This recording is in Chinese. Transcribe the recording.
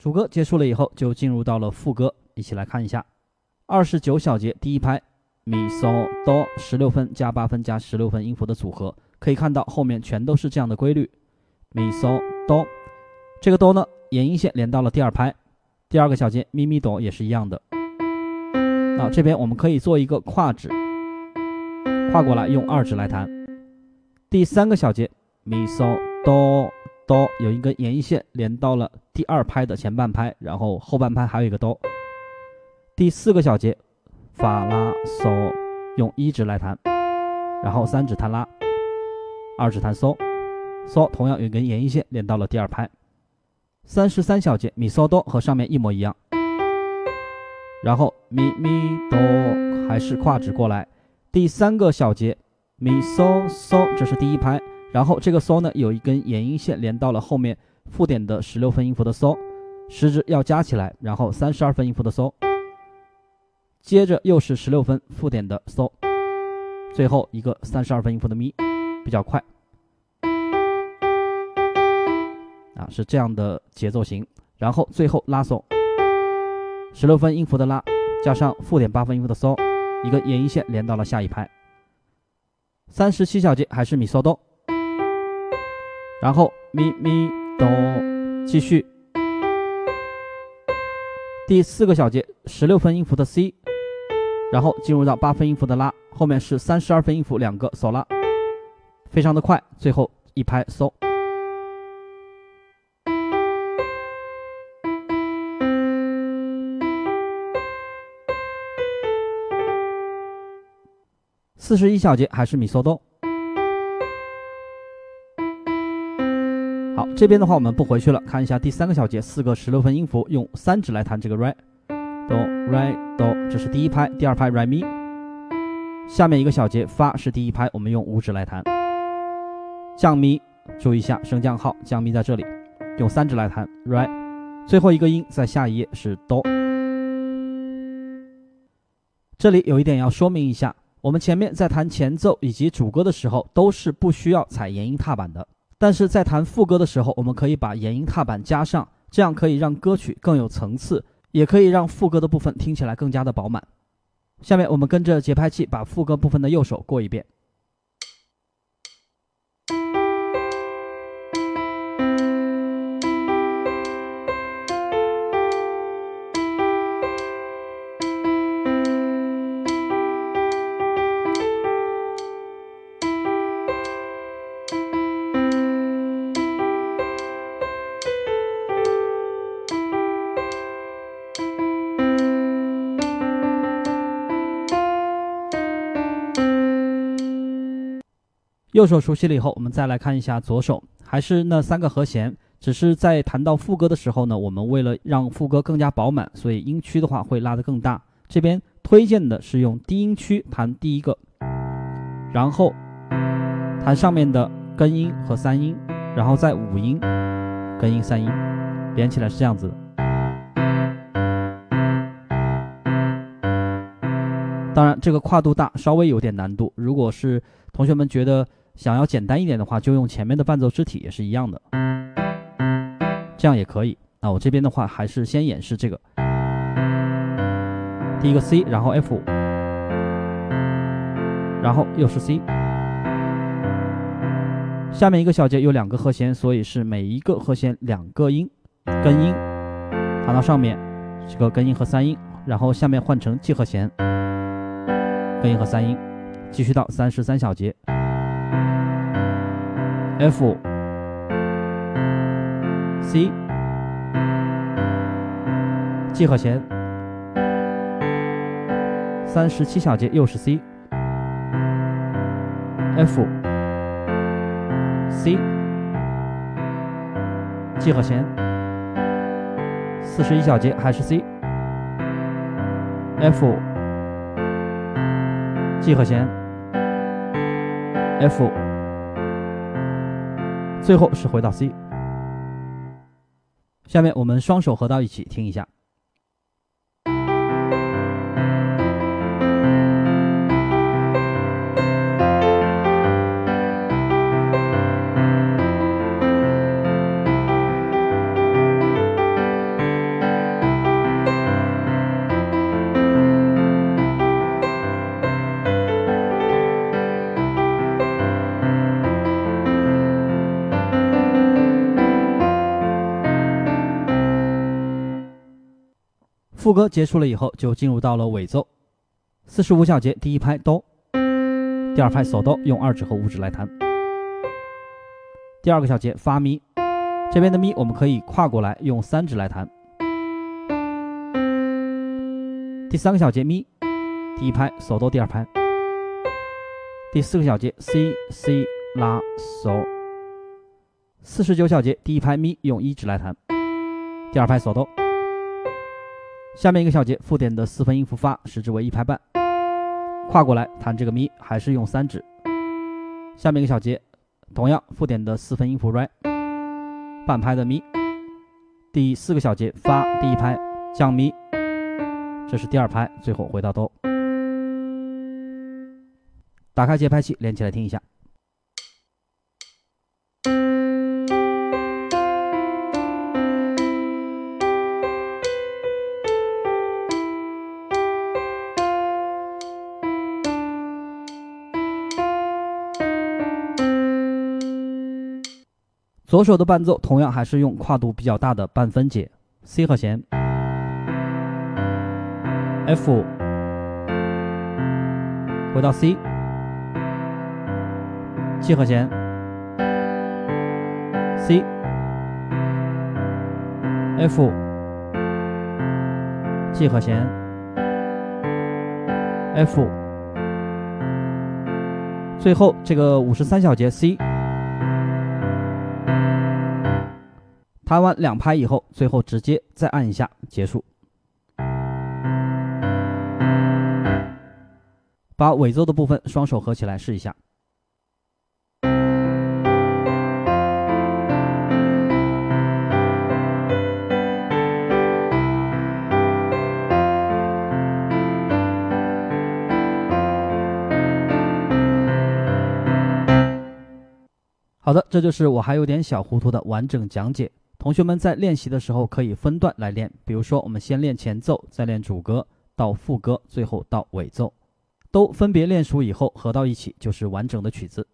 主歌结束了以后，就进入到了副歌，一起来看一下。二十九小节第一拍，咪嗦哆，十六分加八分加十六分音符的组合，可以看到后面全都是这样的规律。咪嗦哆，这个哆呢，延音线连到了第二拍，第二个小节咪咪哆也是一样的。那这边我们可以做一个跨指，跨过来用二指来弹。第三个小节咪嗦哆。哆有一根延音线连到了第二拍的前半拍，然后后半拍还有一个哆。第四个小节，法拉嗦用一指来弹，然后三指弹拉，二指弹嗦，嗦同样有一根延音线连到了第二拍。三十三小节咪嗦哆和上面一模一样，然后咪咪哆还是跨指过来。第三个小节咪嗦嗦，这是第一拍。然后这个嗦呢，有一根延音线连到了后面附点的十六分音符的嗦，食指要加起来，然后三十二分音符的嗦，接着又是十六分附点的嗦，最后一个三十二分音符的咪，比较快，啊，是这样的节奏型。然后最后拉嗦，十六分音符的拉，加上附点八分音符的嗦，一个延音线连到了下一拍。三十七小节还是咪嗦哆。然后咪咪哆，继续。第四个小节十六分音符的 C，然后进入到八分音符的拉，后面是三十二分音符两个嗦拉，非常的快，最后一拍嗦。四十一小节还是咪嗦哆。好，这边的话我们不回去了，看一下第三个小节，四个十六分音符，用三指来弹这个 re do re do，这是第一拍，第二拍 re mi。下面一个小节发是第一拍，我们用五指来弹。降咪，注意一下升降号，降咪在这里，用三指来弹 re。最后一个音在下一页是 do。这里有一点要说明一下，我们前面在弹前奏以及主歌的时候，都是不需要踩延音踏板的。但是在弹副歌的时候，我们可以把延音踏板加上，这样可以让歌曲更有层次，也可以让副歌的部分听起来更加的饱满。下面我们跟着节拍器把副歌部分的右手过一遍。右手熟悉了以后，我们再来看一下左手，还是那三个和弦，只是在弹到副歌的时候呢，我们为了让副歌更加饱满，所以音区的话会拉得更大。这边推荐的是用低音区弹第一个，然后弹上面的根音和三音，然后再五音根音三音连起来是这样子的。当然，这个跨度大，稍微有点难度。如果是同学们觉得，想要简单一点的话，就用前面的伴奏肢体也是一样的，这样也可以。那我这边的话，还是先演示这个，第一个 C，然后 F，然后又是 C。下面一个小节有两个和弦，所以是每一个和弦两个音，根音弹到上面，这个根音和三音，然后下面换成 G 和弦，根音和三音，继续到三十三小节。F C G 和弦，三十七小节又是 C F C G 和弦，四十一小节还是 C F G 和弦 F。最后是回到 C，下面我们双手合到一起听一下。副歌结束了以后，就进入到了尾奏。四十五小节第一拍哆，第二拍嗦哆，用二指和五指来弹。第二个小节发咪，这边的咪我们可以跨过来用三指来弹。第三个小节咪，第一拍嗦哆，第二拍。第四个小节 C C 拉嗦。四十九小节第一拍咪用一指来弹，第二拍嗦哆。下面一个小节附点的四分音符发，时值为一拍半。跨过来弹这个咪，还是用三指。下面一个小节，同样附点的四分音符 re，半拍的咪。第四个小节发第一拍降咪，这是第二拍，最后回到哆。打开节拍器，连起来听一下。左手的伴奏同样还是用跨度比较大的半分解，C 和弦，F，回到 C，G 和弦，C，F，G 和弦，F，最后这个五十三小节 C。弹完两拍以后，最后直接再按一下结束。把尾奏的部分双手合起来试一下。好的，这就是我还有点小糊涂的完整讲解。同学们在练习的时候可以分段来练，比如说我们先练前奏，再练主歌，到副歌，最后到尾奏，都分别练熟以后合到一起就是完整的曲子。